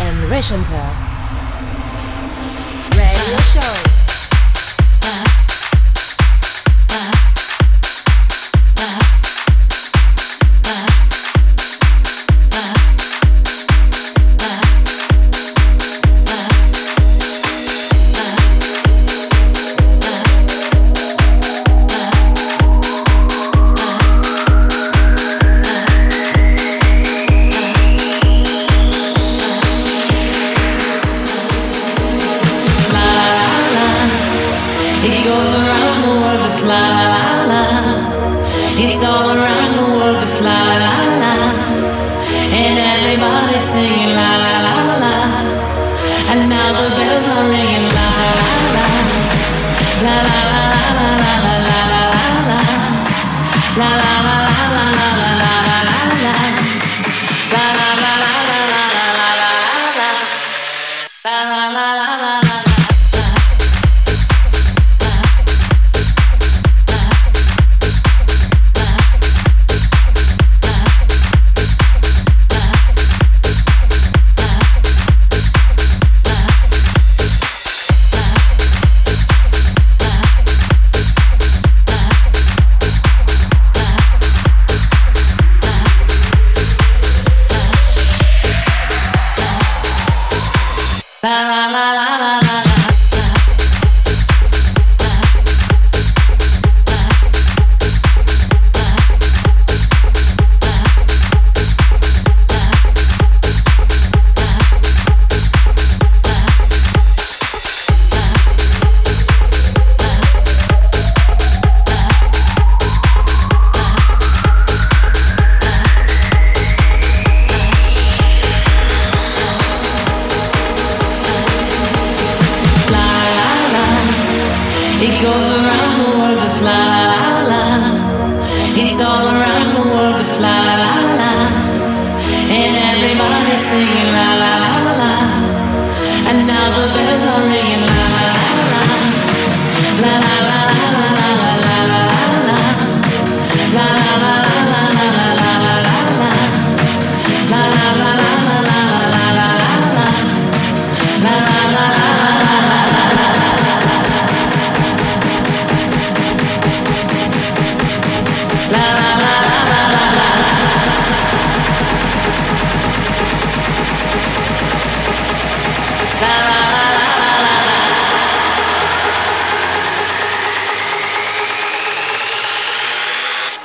and Rechanter. Radio Show.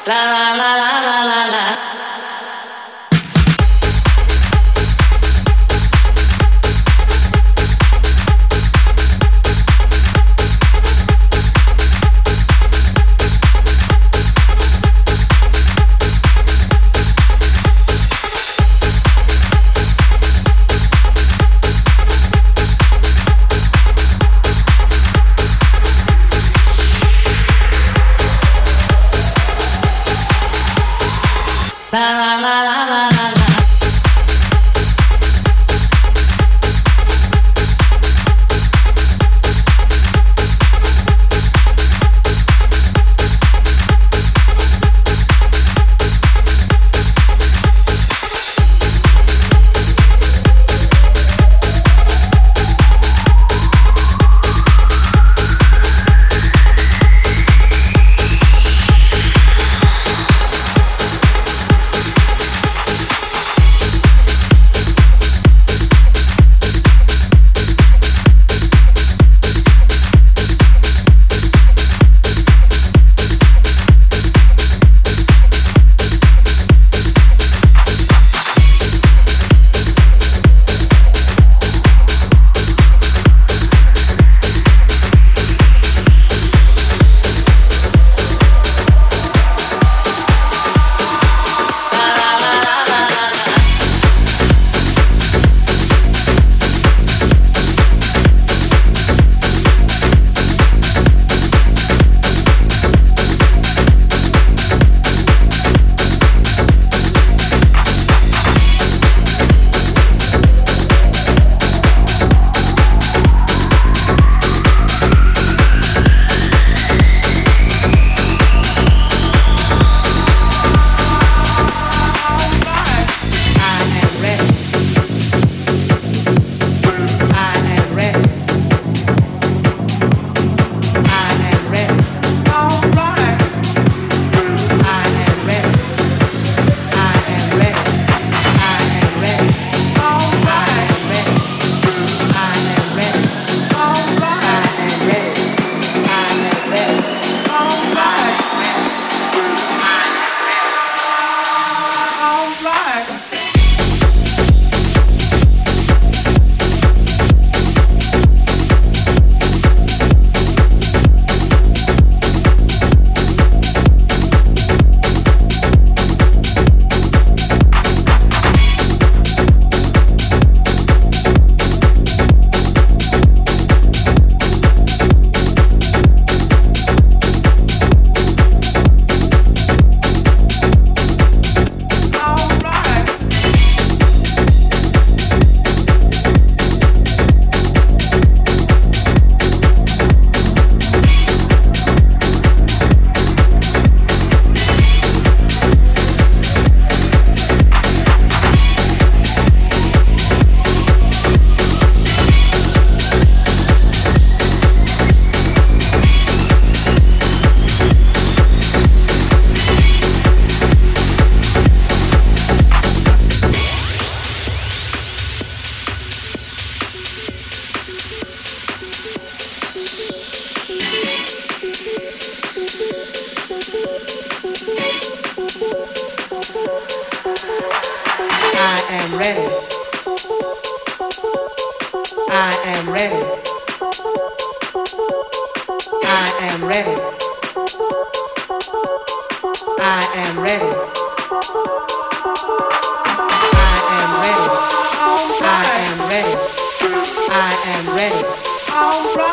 la la la la la I am ready. All right.